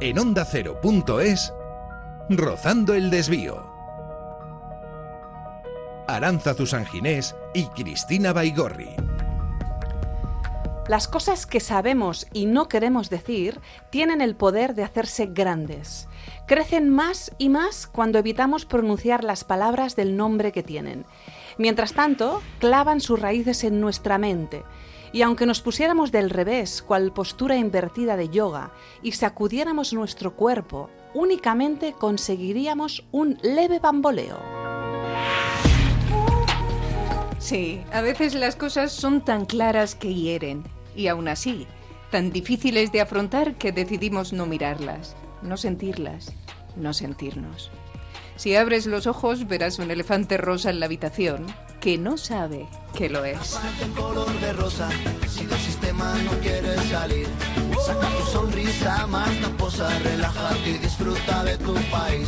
En onda ondacero.es, Rozando el Desvío. Aranza Zusanginés y Cristina Baigorri. Las cosas que sabemos y no queremos decir tienen el poder de hacerse grandes. Crecen más y más cuando evitamos pronunciar las palabras del nombre que tienen. Mientras tanto, clavan sus raíces en nuestra mente. Y aunque nos pusiéramos del revés, cual postura invertida de yoga, y sacudiéramos nuestro cuerpo, únicamente conseguiríamos un leve bamboleo. Sí, a veces las cosas son tan claras que hieren y aún así, tan difíciles de afrontar que decidimos no mirarlas, no sentirlas, no sentirnos. Si abres los ojos verás un elefante rosa en la habitación que no sabe que lo es.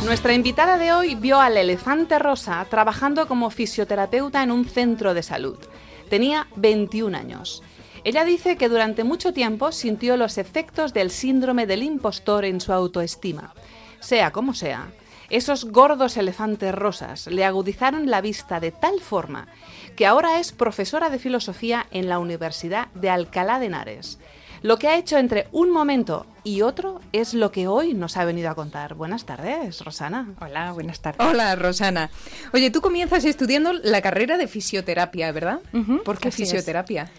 Nuestra invitada de hoy vio al elefante rosa trabajando como fisioterapeuta en un centro de salud. Tenía 21 años. Ella dice que durante mucho tiempo sintió los efectos del síndrome del impostor en su autoestima. Sea como sea, esos gordos elefantes rosas le agudizaron la vista de tal forma que ahora es profesora de filosofía en la Universidad de Alcalá de Henares. Lo que ha hecho entre un momento y otro es lo que hoy nos ha venido a contar. Buenas tardes, Rosana. Hola, buenas tardes. Hola, Rosana. Oye, tú comienzas estudiando la carrera de fisioterapia, ¿verdad? ¿Por qué fisioterapia?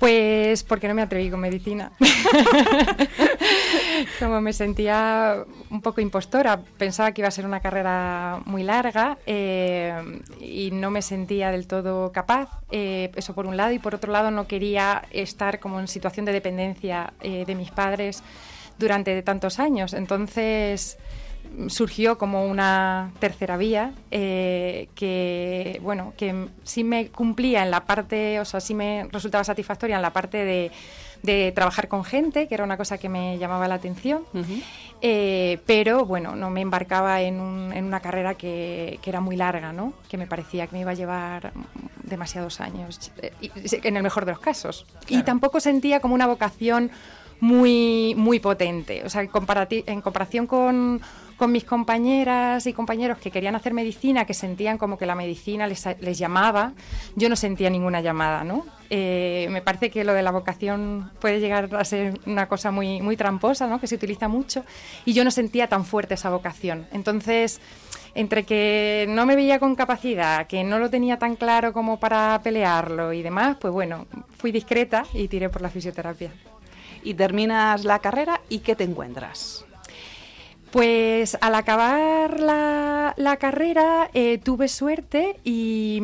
Pues porque no me atreví con medicina. Como me sentía un poco impostora, pensaba que iba a ser una carrera muy larga eh, y no me sentía del todo capaz. Eh, eso por un lado y por otro lado no quería estar como en situación de dependencia eh, de mis padres durante tantos años. Entonces surgió como una tercera vía eh, que bueno que sí me cumplía en la parte o sea sí me resultaba satisfactoria en la parte de, trabajar con gente que era una cosa que me llamaba la atención. Eh, pero bueno no me embarcaba en, una carrera que, era muy larga no que me parecía que me iba a llevar demasiados años eh, en el mejor de los casos. Y tampoco sentía como una vocación muy muy potente. O sea en comparación con con mis compañeras y compañeros que querían hacer medicina, que sentían como que la medicina les, llamaba, yo no sentía ninguna llamada, ¿no? Eh, me parece que lo de la vocación puede llegar a ser una cosa muy, muy tramposa, ¿no? Que se utiliza mucho, y yo no sentía tan fuerte esa vocación. Entonces, entre que no me veía con capacidad, que no lo tenía tan claro como para pelearlo y demás, pues bueno, fui discreta y tiré por la fisioterapia. Y terminas la carrera y ¿qué te encuentras? Pues al acabar la, carrera eh, tuve suerte y,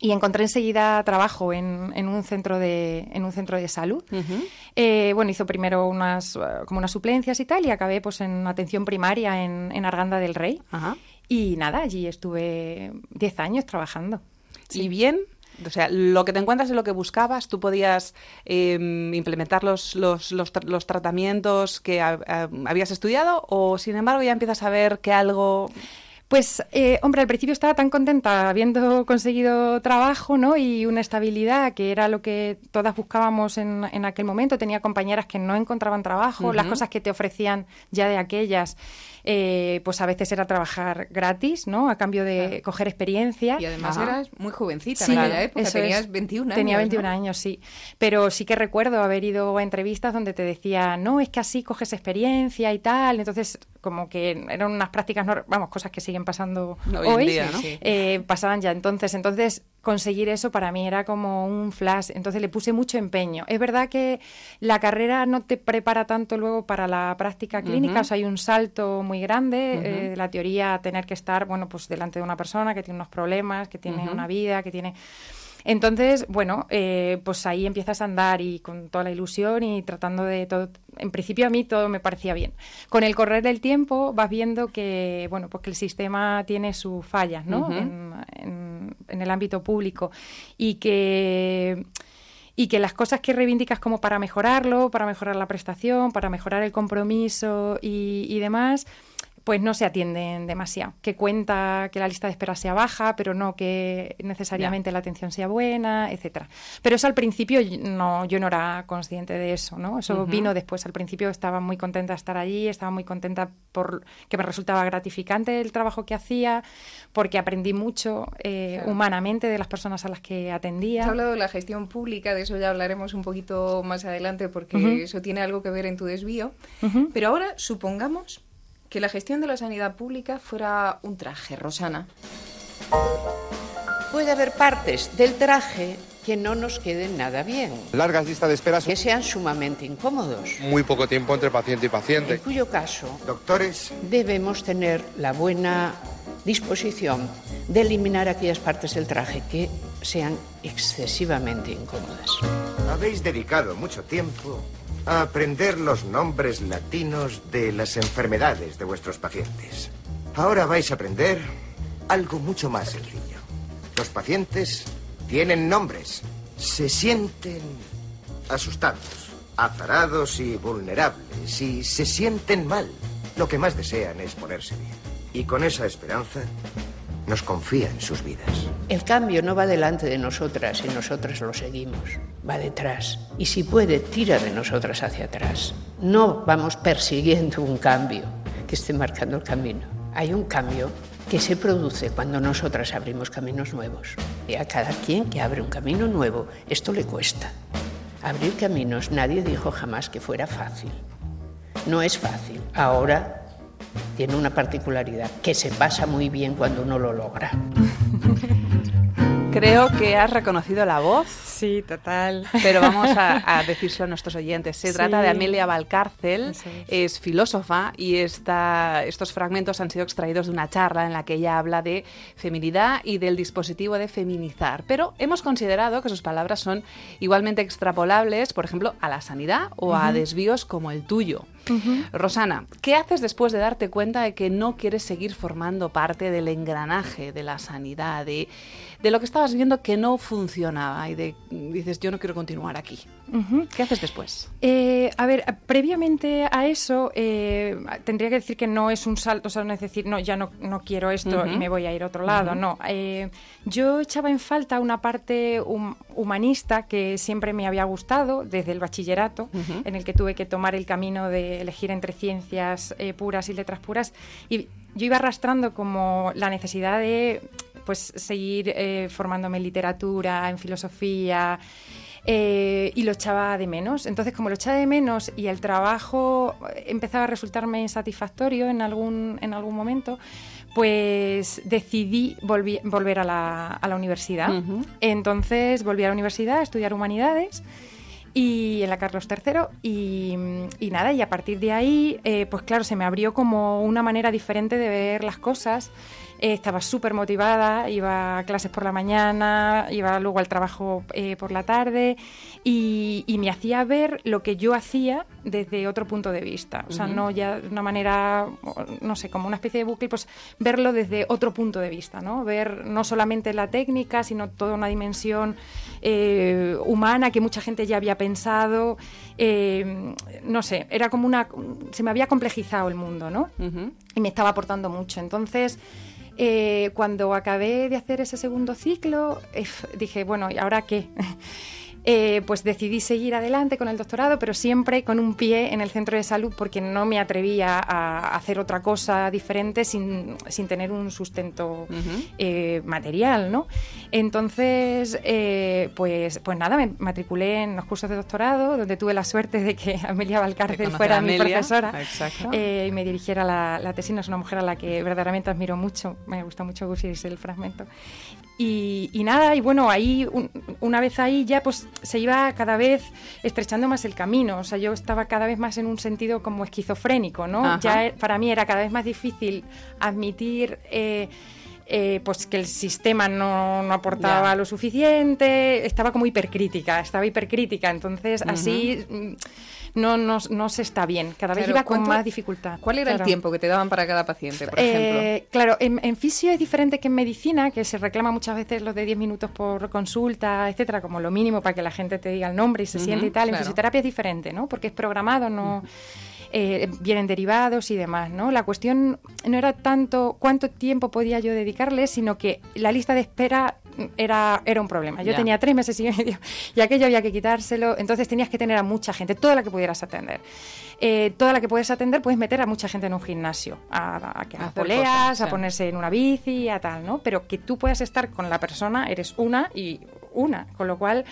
encontré enseguida trabajo en, un centro de en un centro de salud. Eh, bueno, hizo primero unas como unas suplencias y tal y acabé pues en atención primaria en, Arganda del Rey. Y nada, allí estuve 10 años trabajando. ¿Y bien? O sea, lo que te encuentras es lo que buscabas, tú podías em, implementar los, los, los, tratamientos que habías estudiado o, sin embargo, ya empiezas a ver que algo... Pues, eh, hombre, al principio estaba tan contenta habiendo conseguido trabajo, ¿no? Y una estabilidad, que era lo que todas buscábamos en, en aquel momento. Tenía compañeras que no encontraban trabajo, las cosas que te ofrecían ya de aquellas eh, pues a veces era trabajar gratis, ¿no? A cambio de coger experiencia. Y además eras muy jovencita en aquella época, tenías 21 años. Tenía 21 años, sí. Pero sí que recuerdo haber ido a entrevistas donde te decía, no, es que así coges experiencia y tal. Entonces, como que eran unas prácticas, vamos, cosas que siguen pasando hoy, eh, pasaban ya. Entonces. Entonces, conseguir eso para mí era como un flash, entonces le puse mucho empeño. Es verdad que la carrera no te prepara tanto luego para la práctica clínica, o sea, hay un salto muy grande eh, de la teoría a tener que estar, bueno, pues delante de una persona que tiene unos problemas, que tiene una vida, que tiene... Entonces, bueno, eh, pues ahí empiezas a andar y con toda la ilusión y tratando de todo. En principio a mí todo me parecía bien. Con el correr del tiempo vas viendo que, bueno, pues que el sistema tiene sus fallas, ¿no? en, el ámbito público y que y que las cosas que reivindicas como para mejorarlo, para mejorar la prestación, para mejorar el compromiso y, y demás, pues no se atienden demasiado. Que cuenta que la lista de espera sea baja, pero no que necesariamente la atención sea buena, etcétera. Pero eso al principio no, yo no era consciente de eso, ¿no? Eso vino después. Al principio estaba muy contenta de estar allí, estaba muy contenta por que me resultaba gratificante el trabajo que hacía, porque aprendí mucho eh, humanamente de las personas a las que atendía. Has hablado de la gestión pública, de eso ya hablaremos un poquito más adelante, porque eso tiene algo que ver en tu desvío. Pero ahora supongamos que la gestión de la sanidad pública fuera un traje, Rosana. Puede haber partes del traje que no nos queden nada bien. Largas listas de espera. Que sean sumamente incómodos. Muy poco tiempo entre paciente y paciente. En cuyo caso, doctores, debemos tener la buena disposición de eliminar aquellas partes del traje que sean excesivamente incómodas. Habéis dedicado mucho tiempo aprender los nombres latinos de las enfermedades de vuestros pacientes. Ahora vais a aprender algo mucho más sencillo. Los pacientes tienen nombres. Se sienten asustados, azarados y vulnerables y se sienten mal. Lo que más desean es ponerse bien. Y con esa esperanza nos confía en sus vidas. El cambio no va delante de nosotras y nosotras lo seguimos, va detrás. Y si puede, tira de nosotras hacia atrás. No vamos persiguiendo un cambio que esté marcando el camino. Hay un cambio que se produce cuando nosotras abrimos caminos nuevos. Y a cada quien que abre un camino nuevo, esto le cuesta. Abrir caminos, nadie dijo jamás que fuera fácil. No es fácil. Ahora tiene una particularidad, que se pasa muy bien cuando uno lo logra. Creo que has reconocido la voz. Sí, total. Pero vamos a, decírselo a nuestros oyentes. Se trata de Amelia Valcárcel, es. filósofa y estos fragmentos han sido extraídos de una charla en la que ella habla de feminidad y del dispositivo de feminizar. Pero hemos considerado que sus palabras son igualmente extrapolables, por ejemplo, a la sanidad o a desvíos como el tuyo. Rosana, ¿qué haces después de darte cuenta de que no quieres seguir formando parte del engranaje de la sanidad, de, lo que estabas viendo que no funcionaba y de, dices, yo no quiero continuar aquí? ¿Qué haces después? Eh, a ver, previamente a eso, eh, tendría que decir que no es un salto, o sea, no es decir, no, ya no, no quiero esto y me voy a ir a otro lado, no. Eh, yo echaba en falta una parte humanista que siempre me había gustado desde el bachillerato, en el que tuve que tomar el camino de elegir entre ciencias puras y letras puras, y yo iba arrastrando como la necesidad de pues seguir formándome en literatura, en filosofía, eh, y lo echaba de menos. Entonces, como lo echaba de menos y el trabajo empezaba a resultarme insatisfactorio en algún, en algún momento, pues decidí volver a la, a la universidad. Entonces volví a la universidad a estudiar humanidades y en la Carlos III y, y nada, y a partir de ahí, eh, pues claro, se me abrió como una manera diferente de ver las cosas eh, estaba súper motivada, iba a clases por la mañana, iba luego al trabajo eh, por la tarde y, me hacía ver lo que yo hacía desde otro punto de vista. O sea, no ya de una manera, no sé, como una especie de bucle, pues verlo desde otro punto de vista, ¿no? Ver no solamente la técnica, sino toda una dimensión eh, humana que mucha gente ya había pensado. no sé, era como una... Se me había complejizado el mundo, ¿no? Y me estaba aportando mucho. Entonces... Eh, cuando acabé de hacer ese segundo ciclo, eh, dije, bueno, ¿y ahora qué? Eh, pues decidí seguir adelante con el doctorado, pero siempre con un pie en el centro de salud porque no me atrevía a hacer otra cosa diferente sin, sin tener un sustento eh, material, ¿no? Entonces, eh, pues, pues nada, me matriculé en los cursos de doctorado, donde tuve la suerte de que Amelia Valcárcel fuera mi profesora y me dirigiera la, la tesina. Es una mujer a la que verdaderamente admiro mucho, me gusta mucho Gusis el fragmento. Y, nada, y bueno, ahí, una vez ahí ya pues se iba cada vez estrechando más el camino, o sea, yo estaba cada vez más en un sentido como esquizofrénico, ¿no? Ya e, para mí era cada vez más difícil admitir... Eh, eh, pues que el sistema no, no aportaba lo suficiente, estaba como hipercrítica, estaba hipercrítica, entonces así no, no, no se está bien, cada vez iba con más dificultad. ¿Cuál era el tiempo que te daban para cada paciente, por ejemplo? Eh, claro, en, fisio es diferente que en medicina, que se reclama muchas veces los de 10 minutos por consulta, etcétera, como lo mínimo para que la gente te diga el nombre y se siente y tal. En fisioterapia es diferente, ¿no? Porque es programado, no... eh, vienen derivados y demás, ¿no? La cuestión no era tanto cuánto tiempo podía yo dedicarle, sino que la lista de espera era, era un problema. Yo Ya. tenía tres meses y medio y aquello había que quitárselo, entonces tenías que tener a mucha gente, toda la que pudieras atender. Eh, toda la que puedes atender puedes meter a mucha gente en un gimnasio, a, a que hacer poleas, cosas, a sí. ponerse en una bici, a tal, ¿no? Pero que tú puedas estar con la persona, eres una y una, con lo cual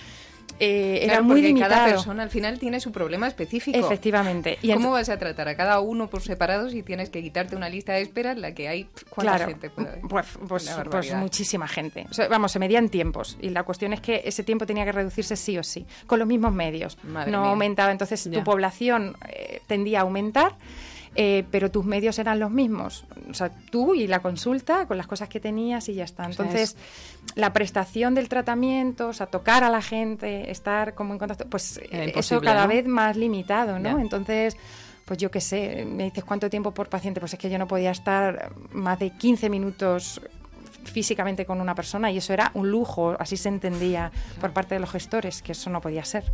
eh, era muy porque limitado. cada persona al final tiene su problema específico. Efectivamente. Y ¿Cómo vas a tratar a cada uno por separado si tienes que quitarte una lista de espera en la que hay cuánta Claro, gente puede haber? pues, pues, pues muchísima gente. O sea, vamos, se medían tiempos y la cuestión es que ese tiempo tenía que reducirse sí o sí, con los mismos medios. Madre no mía. aumentaba, entonces Ya. tu población eh, tendía a aumentar. Eh, pero tus medios eran los mismos. O sea, tú y la consulta con las cosas que tenías y ya está. sea, Entonces, la prestación del tratamiento, o sea, tocar a la gente, estar como en contacto, pues eh, eso cada ¿no? vez más limitado, ¿no? Entonces, pues yo qué sé, me dices cuánto tiempo por paciente, pues es que yo no podía estar más de 15 minutos físicamente con una persona y eso era un lujo, así se entendía por parte de los gestores, que eso no podía ser.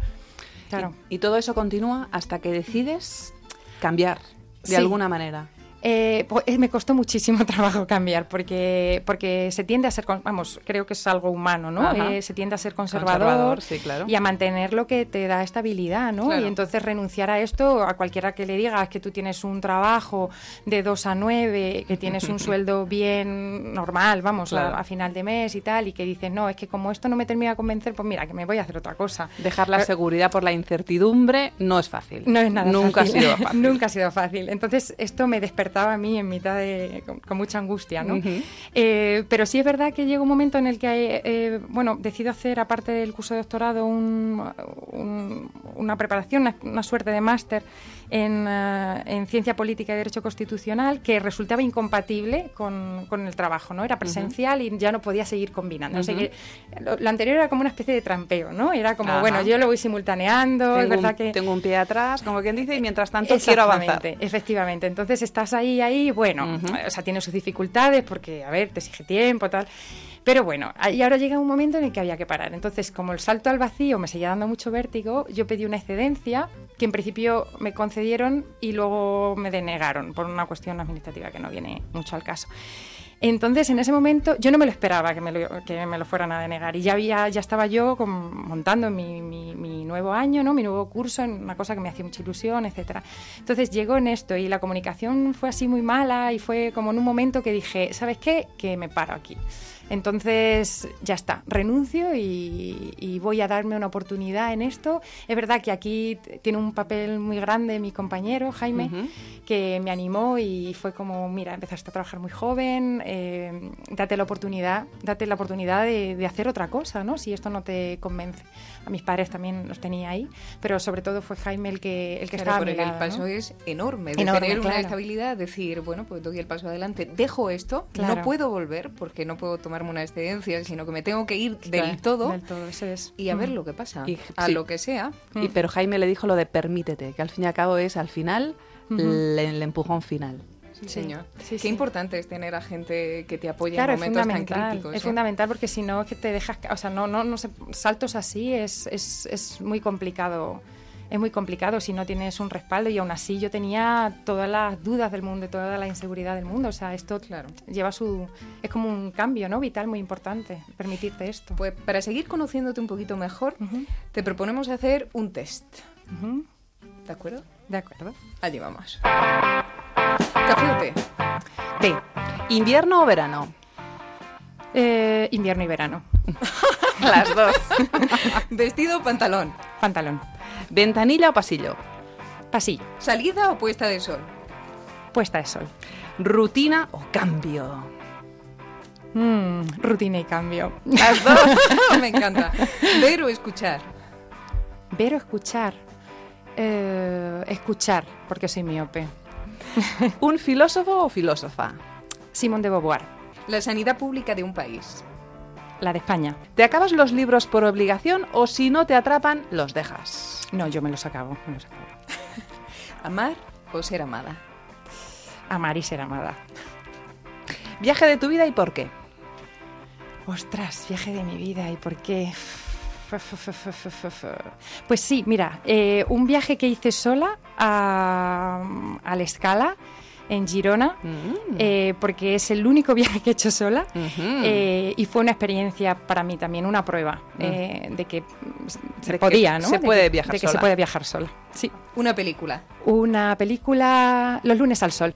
Claro. Y, y todo eso continúa hasta que decides cambiar de Sí. alguna manera. Eh, pues, eh, me costó muchísimo trabajo cambiar porque porque se tiende a ser, vamos, creo que es algo humano, ¿no? Eh, se tiende a ser conservador, Conservador, sí, claro. y a mantener lo que te da estabilidad, ¿no? Claro. Y entonces renunciar a esto, a cualquiera que le digas que tú tienes un trabajo de 2 a 9, que tienes un sueldo bien normal, vamos, Claro. a, a final de mes y tal, y que dices, no, es que como esto no me termina de convencer, pues mira, que me voy a hacer otra cosa. Dejar la Pero- seguridad por la incertidumbre no es fácil. no es nada Nunca fácil. ha sido fácil. Nunca ha sido fácil. Entonces, esto me despertaba a mí en mitad de. con, con mucha angustia, ¿no? Eh, pero sí es verdad que llega un momento en el que, eh, eh, bueno, decido hacer, aparte del curso de doctorado, un- un- una preparación, una, una suerte de máster en, eh, en Ciencia Política y Derecho Constitucional que resultaba incompatible con, con el trabajo, ¿no? Era presencial y ya no podía seguir combinando. O sea Ujú. que lo, lo anterior era como una especie de trampeo, ¿no? Era como, Ajá. bueno, yo lo voy simultaneando, es Tengo, verdad un, que... tengo un pie atrás, como quien dice, y mientras tanto quiero avanzar. Efectivamente. Entonces estás ahí, ahí, bueno, o sea, tiene sus dificultades porque, a ver, te exige tiempo, tal. Pero bueno, y ahora llega un momento en el que había que parar. Entonces, como el salto al vacío me seguía dando mucho vértigo, yo pedí una excedencia que en principio me concedieron y luego me denegaron por una cuestión administrativa que no viene mucho al caso. Entonces, en ese momento, yo no me lo esperaba que me lo, que me lo fueran a denegar. Y ya había, ya estaba yo con- montando mi, mi- mi nuevo año, ¿no? Mi nuevo curso, en una cosa que me hacía mucha ilusión, etcétera. Entonces llegó en esto y la comunicación fue así muy mala y fue como en un momento que dije, ¿sabes qué? Que me paro aquí. Entonces, ya está, renuncio y, y voy a darme una oportunidad en esto. Es verdad que aquí tiene un papel muy grande mi compañero, Jaime, que me animó y fue como, mira, empezaste a trabajar muy joven, eh, date la oportunidad, date la oportunidad de, de hacer otra cosa, ¿no? Si esto no te convence. A mis padres también los tenía ahí, pero sobre todo fue Jaime el que, el que Claro, estaba el paso ¿no? es enorme, de Enorme, tener una estabilidad, decir, bueno, pues doy el paso adelante, dejo esto, Claro. no puedo volver porque no puedo tomarme una excedencia, sino que me tengo que ir Claro, del todo Del todo, eso es. y a ver Mm. lo que pasa, Y- a sí. lo que sea. Y, pero Jaime le dijo lo de permítete, que al fin y al cabo es al final el empujón final. Sí, señor. sí, Qué sí. importante es tener a gente que te apoye Claro, en es momentos tan críticos. Es fundamental porque si no, que te dejas. O sea, no, no, no sé, saltos así es, es, es muy complicado. Es muy complicado si no tienes un respaldo y aún así yo tenía todas las dudas del mundo, toda la inseguridad del mundo. O sea, esto Claro. lleva su. Es como un cambio, ¿no? Vital muy importante, permitirte esto. Pues para seguir conociéndote un poquito mejor, Ujú, te proponemos hacer un test. ujú. ¿De acuerdo? De acuerdo. Allí vamos. ¿Café o té? ¿Invierno o verano? Eh, invierno y verano. Las dos. ¿Vestido o pantalón? Pantalón. ¿Ventanilla o pasillo? Pasillo. ¿Salida o puesta de sol? Puesta de sol. ¿Rutina o cambio? Mm, rutina y cambio. Las dos. Me encanta. ¿Ver o escuchar? Ver o escuchar. Eh, escuchar, porque soy miope. ¿Un filósofo o filósofa? Simón de Beauvoir, La sanidad pública de un país. la de España. ¿Te acabas los libros por obligación o si no te atrapan, los dejas? No, yo me los acabo, me los acabo. ¿Amar o ser amada? Amar y ser amada. ¿Viaje de tu vida y por qué? Ostras, viaje de mi vida, ¿y por qué? Pues sí, mira, eh, un viaje que hice sola a, a la escala en Girona, Mm. eh, porque es el único viaje que he hecho sola eh, y fue una experiencia para mí también, una prueba eh, de que se De que podía, ¿no? se De puede que- viajar de que se sola. puede viajar sola. Sí. Una película. Una película Los lunes al sol.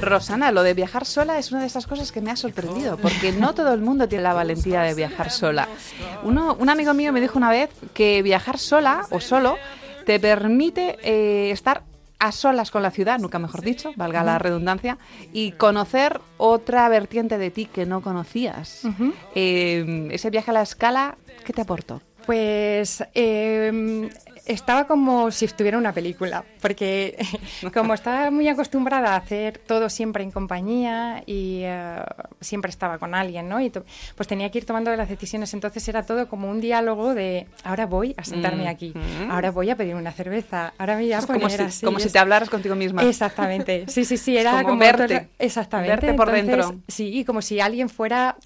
Rosana, lo de viajar sola es una de esas cosas que me ha sorprendido, porque no todo el mundo tiene la valentía de viajar sola. Uno, un amigo mío me dijo una vez que viajar sola o solo te permite eh, estar a solas con la ciudad, nunca mejor dicho, valga la redundancia, y conocer otra vertiente de ti que no conocías. Eh, ese viaje a la escala, ¿qué te aportó? Pues eh, estaba como si estuviera una película, porque como estaba muy acostumbrada a hacer todo siempre en compañía y eh, siempre estaba con alguien, ¿no? Y pues tenía que ir tomando las decisiones, entonces era todo como un diálogo de ahora voy a sentarme aquí, Mm. ahora voy a pedir una cerveza, ahora me voy a Es como poner si, así, como si es- te hablaras contigo misma. Exactamente, sí, sí, sí, era como como, verte, todo- exactamente, verte por entonces, dentro. Sí, y como si alguien fuera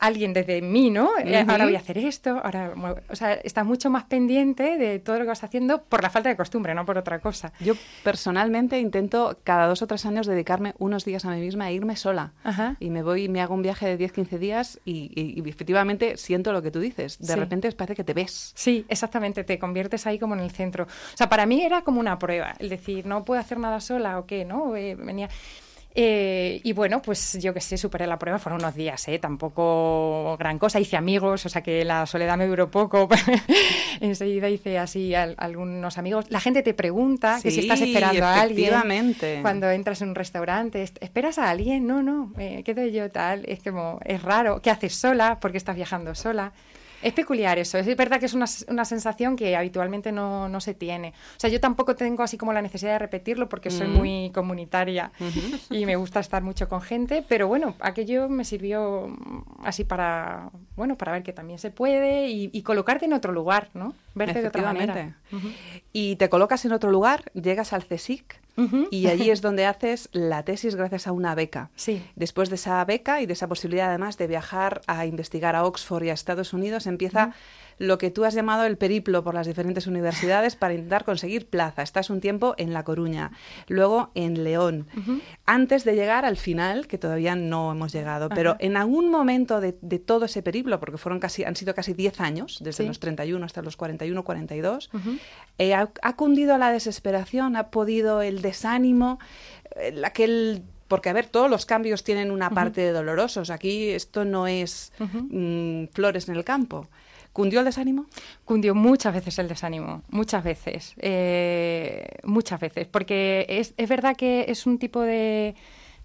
alguien desde mí, ¿no? Eh. Ahora voy a hacer esto, ahora, o sea, estás mucho más pendiente de todo lo que vas haciendo por la falta de costumbre, no por otra cosa. Yo personalmente intento cada dos o tres años dedicarme unos días a mí misma e irme sola. Ajá. Y me voy y me hago un viaje de 10-15 días y, y- y efectivamente siento lo que tú dices. De Sí. repente parece que te ves. Sí, exactamente, te conviertes ahí como en el centro. O sea, para mí era como una prueba, el decir, no puedo hacer nada sola o qué, ¿no? Eh, venía... Eh, y bueno, pues yo que sé, superé la prueba, fueron unos días, ¿eh? tampoco gran cosa, hice amigos, o sea que la soledad me duró poco, enseguida hice así al- algunos amigos. La gente te pregunta que si estás esperando a alguien. Cuando entras en un restaurante, ¿est- ¿esperas a alguien? No, no, me quedo yo tal, es como, es raro, ¿qué haces sola? porque estás viajando sola? Es peculiar eso, es verdad que es una, una sensación que habitualmente no, no se tiene. O sea, yo tampoco tengo así como la necesidad de repetirlo porque soy Mm. muy comunitaria y me gusta estar mucho con gente, pero bueno, aquello me sirvió así para, bueno, para ver que también se puede y, y colocarte en otro lugar, ¿no? Verte de otra manera. Y te colocas en otro lugar, llegas al CSIC Y allí es donde haces la tesis gracias a una beca. Sí. Después de esa beca y de esa posibilidad además de viajar a investigar a Oxford y a Estados Unidos, empieza lo que tú has llamado el periplo por las diferentes universidades para intentar conseguir plaza. Estás un tiempo en La Coruña, luego en León, antes de llegar al final, que todavía no hemos llegado, pero en algún momento de, de todo ese periplo, porque fueron casi, han sido casi 10 años, desde Sí. los 31 hasta los 41, 42, Ujú. eh, ha, ha cundido la desesperación, ha podido el desánimo, el- aquel... Porque, a ver, todos los cambios tienen una parte de dolorosos. Aquí esto no es mm, flores en el campo. ¿Cundió el desánimo? Cundió muchas veces el desánimo, muchas veces, eh, muchas veces, porque es, es verdad que es un tipo de,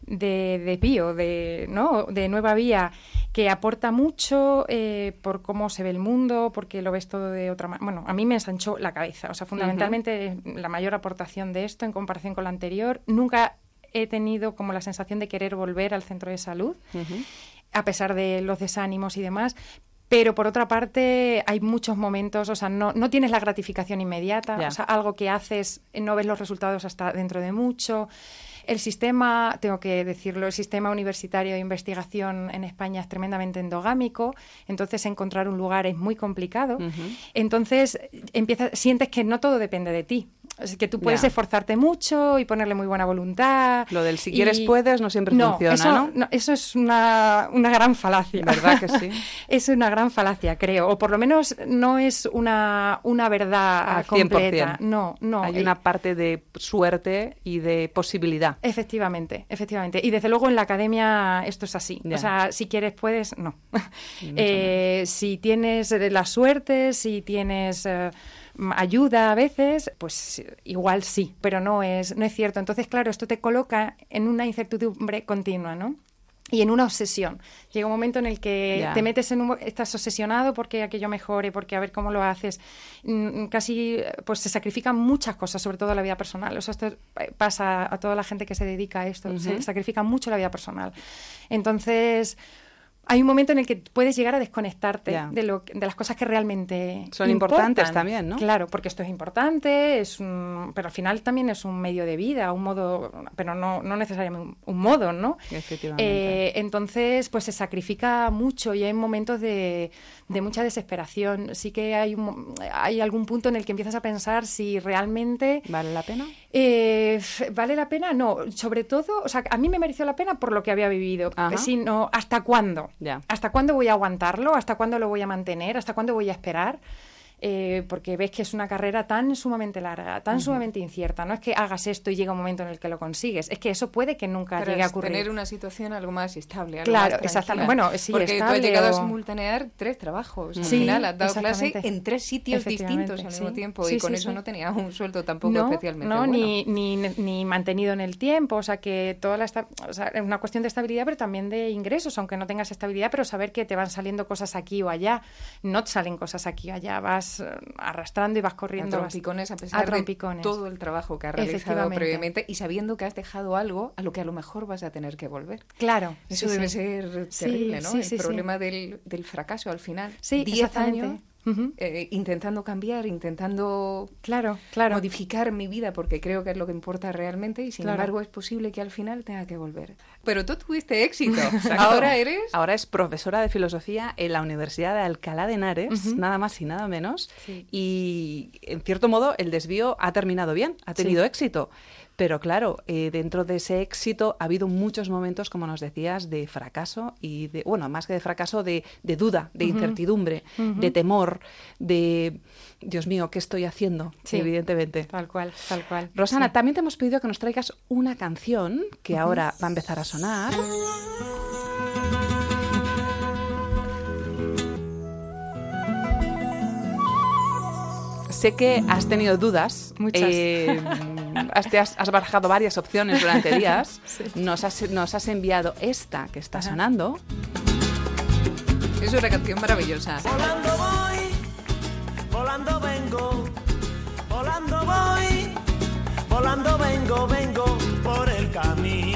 de, de pío, de, ¿no? de nueva vía, que aporta mucho eh, por cómo se ve el mundo, porque lo ves todo de otra manera. Bueno, a mí me ensanchó la cabeza, o sea, fundamentalmente la mayor aportación de esto en comparación con la anterior. Nunca he tenido como la sensación de querer volver al centro de salud a pesar de los desánimos y demás. Pero por otra parte, hay muchos momentos, o sea, no, no tienes la gratificación inmediata, o sea, algo que haces, eh, no ves los resultados hasta dentro de mucho. El sistema, tengo que decirlo, el sistema universitario de investigación en España es tremendamente endogámico, entonces encontrar un lugar es muy complicado. Entonces empiezas, sientes que no todo depende de ti. Es que tú puedes esforzarte mucho y ponerle muy buena voluntad. Lo del si y- quieres puedes no siempre funciona, eso, ¿no? Eso es una, una gran falacia. ¿Verdad que sí? es una gran falacia, creo. O por lo menos no es una, una verdad Al completa. 100%. No, no. Hay Eh, una parte de suerte y de posibilidad. Efectivamente, efectivamente. Y desde luego en la academia esto es así. O sea, si quieres puedes, no. Eh, si tienes la suerte, si tienes eh, ayuda a veces, pues igual sí, pero no es, no es cierto. Entonces, claro, esto te coloca en una incertidumbre continua, ¿no? Y en una obsesión. Llega un momento en el que te metes en un... Estás obsesionado porque aquello mejore, porque a ver cómo lo haces. Mm, Casi, pues se sacrifican muchas cosas, sobre todo la vida personal. O sea, esto pasa a toda la gente que se dedica a esto. Se sacrifica mucho la vida personal. Entonces, hay un momento en el que puedes llegar a desconectarte de, lo, de las cosas que realmente Son importan. importantes también, ¿no? Claro, porque esto es importante, es un- pero al final también es un medio de vida, un modo, pero no, no necesariamente un, un modo, ¿no? Efectivamente. Eh, entonces, pues se sacrifica mucho y hay momentos de, de mucha desesperación. Sí que hay, un hay algún punto en el que empiezas a pensar si realmente ¿Vale la pena? eh, ¿Vale la pena? No, sobre todo, o sea, a mí me mereció la pena por lo que había vivido, Ajá. sino hasta cuándo. ¿Hasta cuándo voy a aguantarlo? ¿Hasta cuándo lo voy a mantener? ¿Hasta cuándo voy a esperar? Eh, porque ves que es una carrera tan sumamente larga, tan sumamente incierta. No es que hagas esto y llega un momento en el que lo consigues. Es que eso puede que nunca llegue a ocurrir. tener una situación algo más estable. Algo Claro, exactamente. Bueno, sí, Porque tú has estable llegado a simultanear tres trabajos. Al Sí, final has dado clase en tres sitios distintos al sí. mismo tiempo y con eso no tenía un sueldo tampoco no, especialmente no, bueno. ni, ni, ni mantenido en el tiempo, o sea que toda la esta- o sea, es una cuestión de estabilidad, pero también de ingresos, aunque no tengas estabilidad, pero saber que te van saliendo cosas aquí o allá, no te salen cosas aquí o allá, vas eh, arrastrando y vas a corriendo. vas- trompicones a a pesar de todo el trabajo que has realizado previamente y sabiendo que has dejado algo a lo que a lo mejor vas a tener que volver. Claro, Eso sí, debe sí. ser terrible, ¿no? sí, el problema Del, del fracaso al final. Sí, Diez exactamente. Eh, intentando cambiar, intentando Claro, claro. modificar mi vida porque creo que es lo que importa realmente y sin Claro. embargo es posible que al final tenga que volver. Pero tú tuviste éxito. Exacto. Ahora eres... Ahora es profesora de filosofía en la Universidad de Alcalá de Henares, nada más y nada menos. Sí. Y en cierto modo el desvío ha terminado bien, ha tenido Sí. éxito. Pero claro, eh, dentro de ese éxito ha habido muchos momentos, como nos decías, de fracaso y de, bueno, más que de fracaso, de, de duda, de incertidumbre, de temor, de, Dios mío, ¿qué estoy haciendo? Sí. Evidentemente. Tal cual, tal cual. Rosana, Sí. también te hemos pedido que nos traigas una canción que ahora va a empezar a sonar. Sé que has tenido dudas. Muchas. eh, has, te has, has barajado varias opciones durante días. Nos, has, nos has enviado esta que está Ajá. sonando. Es una canción maravillosa. Volando voy, volando vengo, volando voy, volando vengo, vengo por el camino.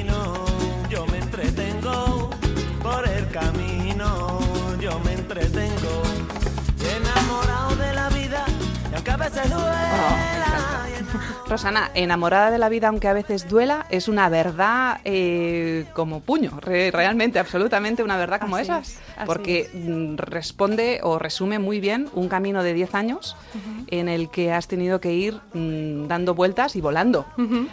Rosana, enamorada de la vida, aunque a veces duela, es una verdad eh, como puño, re- realmente, absolutamente una verdad como Así esas, es, porque es. mm, responde o resume muy bien un camino de 10 años en el que has tenido que ir mm, dando vueltas y volando.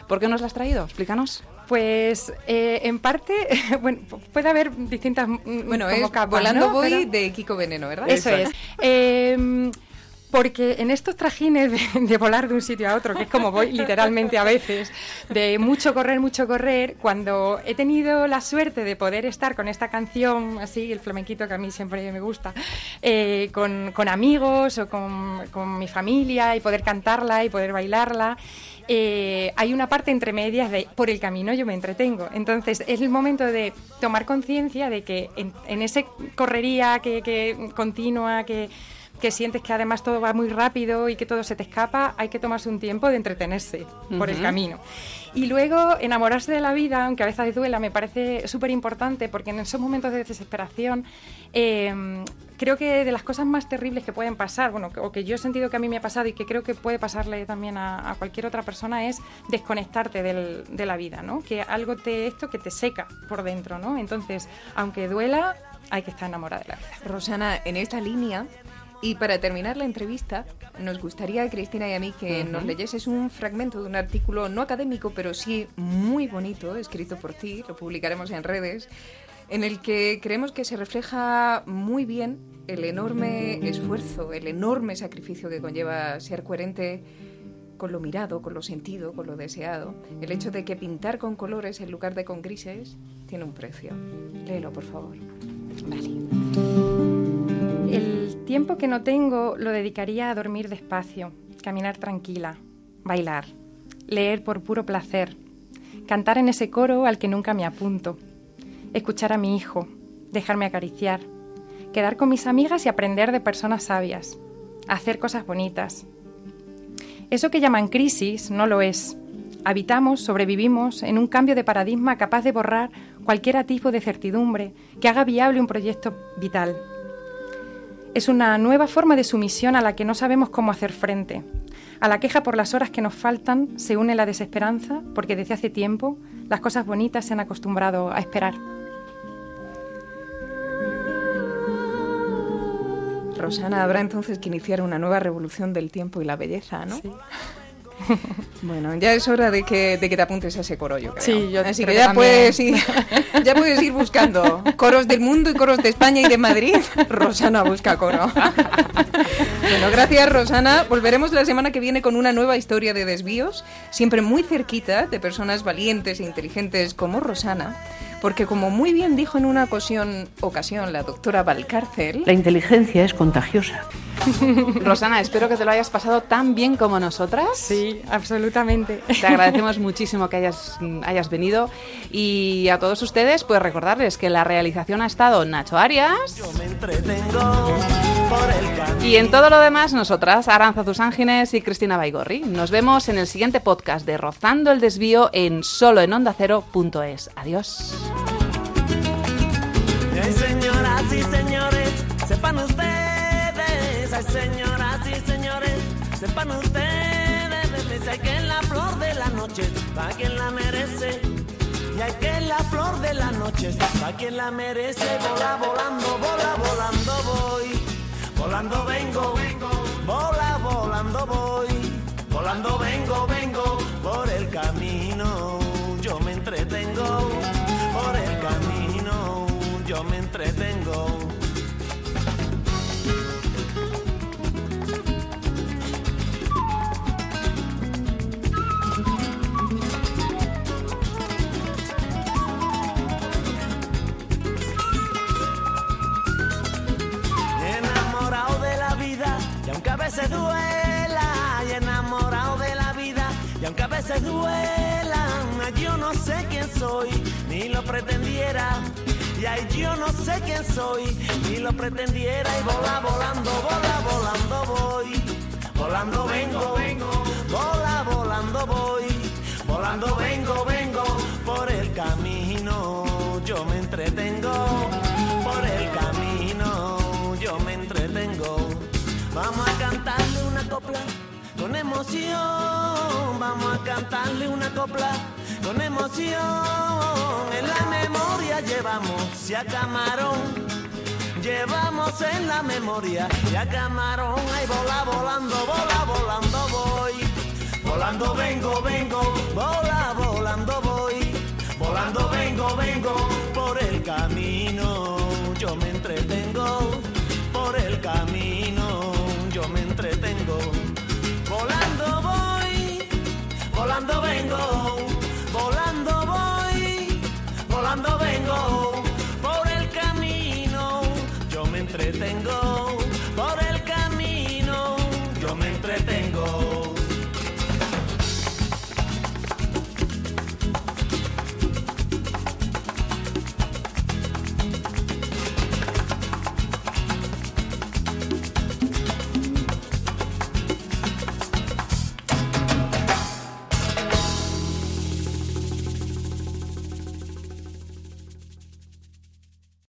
¿Por qué nos la has traído? Explícanos. Pues eh, en parte, bueno, puede haber distintas mm, Bueno, como es capas, Volando ¿no? voy Pero- de Kiko Veneno, ¿verdad? Eso es. Eh, porque en estos trajines de, volar de un sitio a otro, que es como voy literalmente a veces, de mucho correr, mucho correr, cuando he tenido la suerte de poder estar con esta canción, así, el flamenquito que a mí siempre me gusta, eh, con, amigos o con, con mi familia y poder cantarla y poder bailarla, eh, hay una parte entre medias de por el camino yo me entretengo. Entonces es el momento de tomar conciencia de que en, en ese correría que, que continua, que, que sientes que además todo va muy rápido y que todo se te escapa, hay que tomarse un tiempo de entretenerse por el camino. Y luego enamorarse de la vida, aunque a veces duela, me parece súper importante porque en esos momentos de desesperación eh, creo que de las cosas más terribles que pueden pasar, bueno, o que yo he sentido que a mí me ha pasado y que creo que puede pasarle también a, a cualquier otra persona es desconectarte del- de la vida, ¿no? Que algo te esto que te seca por dentro, ¿no? Entonces, aunque duela, hay que estar enamorada de la vida. Rosana, en esta línea, y para terminar la entrevista, nos gustaría a Cristina y a mí que nos leyeses un fragmento de un artículo no académico, pero sí muy bonito, escrito por ti, lo publicaremos en redes, en el que creemos que se refleja muy bien el enorme esfuerzo, el enorme sacrificio que conlleva ser coherente con lo mirado, con lo sentido, con lo deseado. El hecho de que pintar con colores en lugar de con grises tiene un precio. Léelo, por favor. El tiempo que no tengo lo dedicaría a dormir despacio, caminar tranquila, bailar, leer por puro placer, cantar en ese coro al que nunca me apunto, escuchar a mi hijo, dejarme acariciar, quedar con mis amigas y aprender de personas sabias, hacer cosas bonitas. Eso que llaman crisis no lo es. Habitamos, sobrevivimos en un cambio de paradigma capaz de borrar cualquier tipo de certidumbre que haga viable un proyecto vital. Es una nueva forma de sumisión a la que no sabemos cómo hacer frente. A la queja por las horas que nos faltan se une la desesperanza porque desde hace tiempo las cosas bonitas se han acostumbrado a esperar. Rosana, habrá entonces que iniciar una nueva revolución del tiempo y la belleza, ¿no? Bueno, ya es hora de que, de que te apuntes a ese coro, yo creo. Sí, yo Así creo que que ya también. puedes, ir, ya puedes ir buscando coros del mundo y coros de España y de Madrid. Rosana busca coro. Bueno, gracias Rosana. Volveremos la semana que viene con una nueva historia de desvíos, siempre muy cerquita de personas valientes e inteligentes como Rosana. Porque como muy bien dijo en una ocasión, ocasión la doctora Valcárcel, La inteligencia es contagiosa. Rosana, espero que te lo hayas pasado tan bien como nosotras. Sí, absolutamente. Te agradecemos muchísimo que hayas, hayas venido y a todos ustedes pues recordarles que la realización ha estado Nacho Arias Yo me entretengo por el y en todo lo demás nosotras, Aranza Ángeles y Cristina Baigorri. Nos vemos en el siguiente podcast de Rozando el Desvío en solo en onda cero.es. Adiós. Señoras y señores, sepan ustedes, señoras y señores, sepan ustedes, hay que la flor de la noche, para quien la merece. Y hay que la flor de la noche, para quien la merece, vola volando, vola volando voy, volando vengo, vola volando voy, volando vengo, vengo por el camino, aunque a yo no sé quién soy ni lo pretendiera. Y ay yo no sé quién soy ni lo pretendiera. Y vola volando vola volando voy. Volando vengo vengo vola volando voy. Volando vengo vengo por el camino. Yo me entretengo por el camino. Yo me entretengo. Vamos a cantarle una copla con emoción. Vamos a cantarle una copla con emoción. En la memoria llevamos ya camarón llevamos en la memoria ya camarón ahí vola volando vola volando voy. Volando vengo vengo vola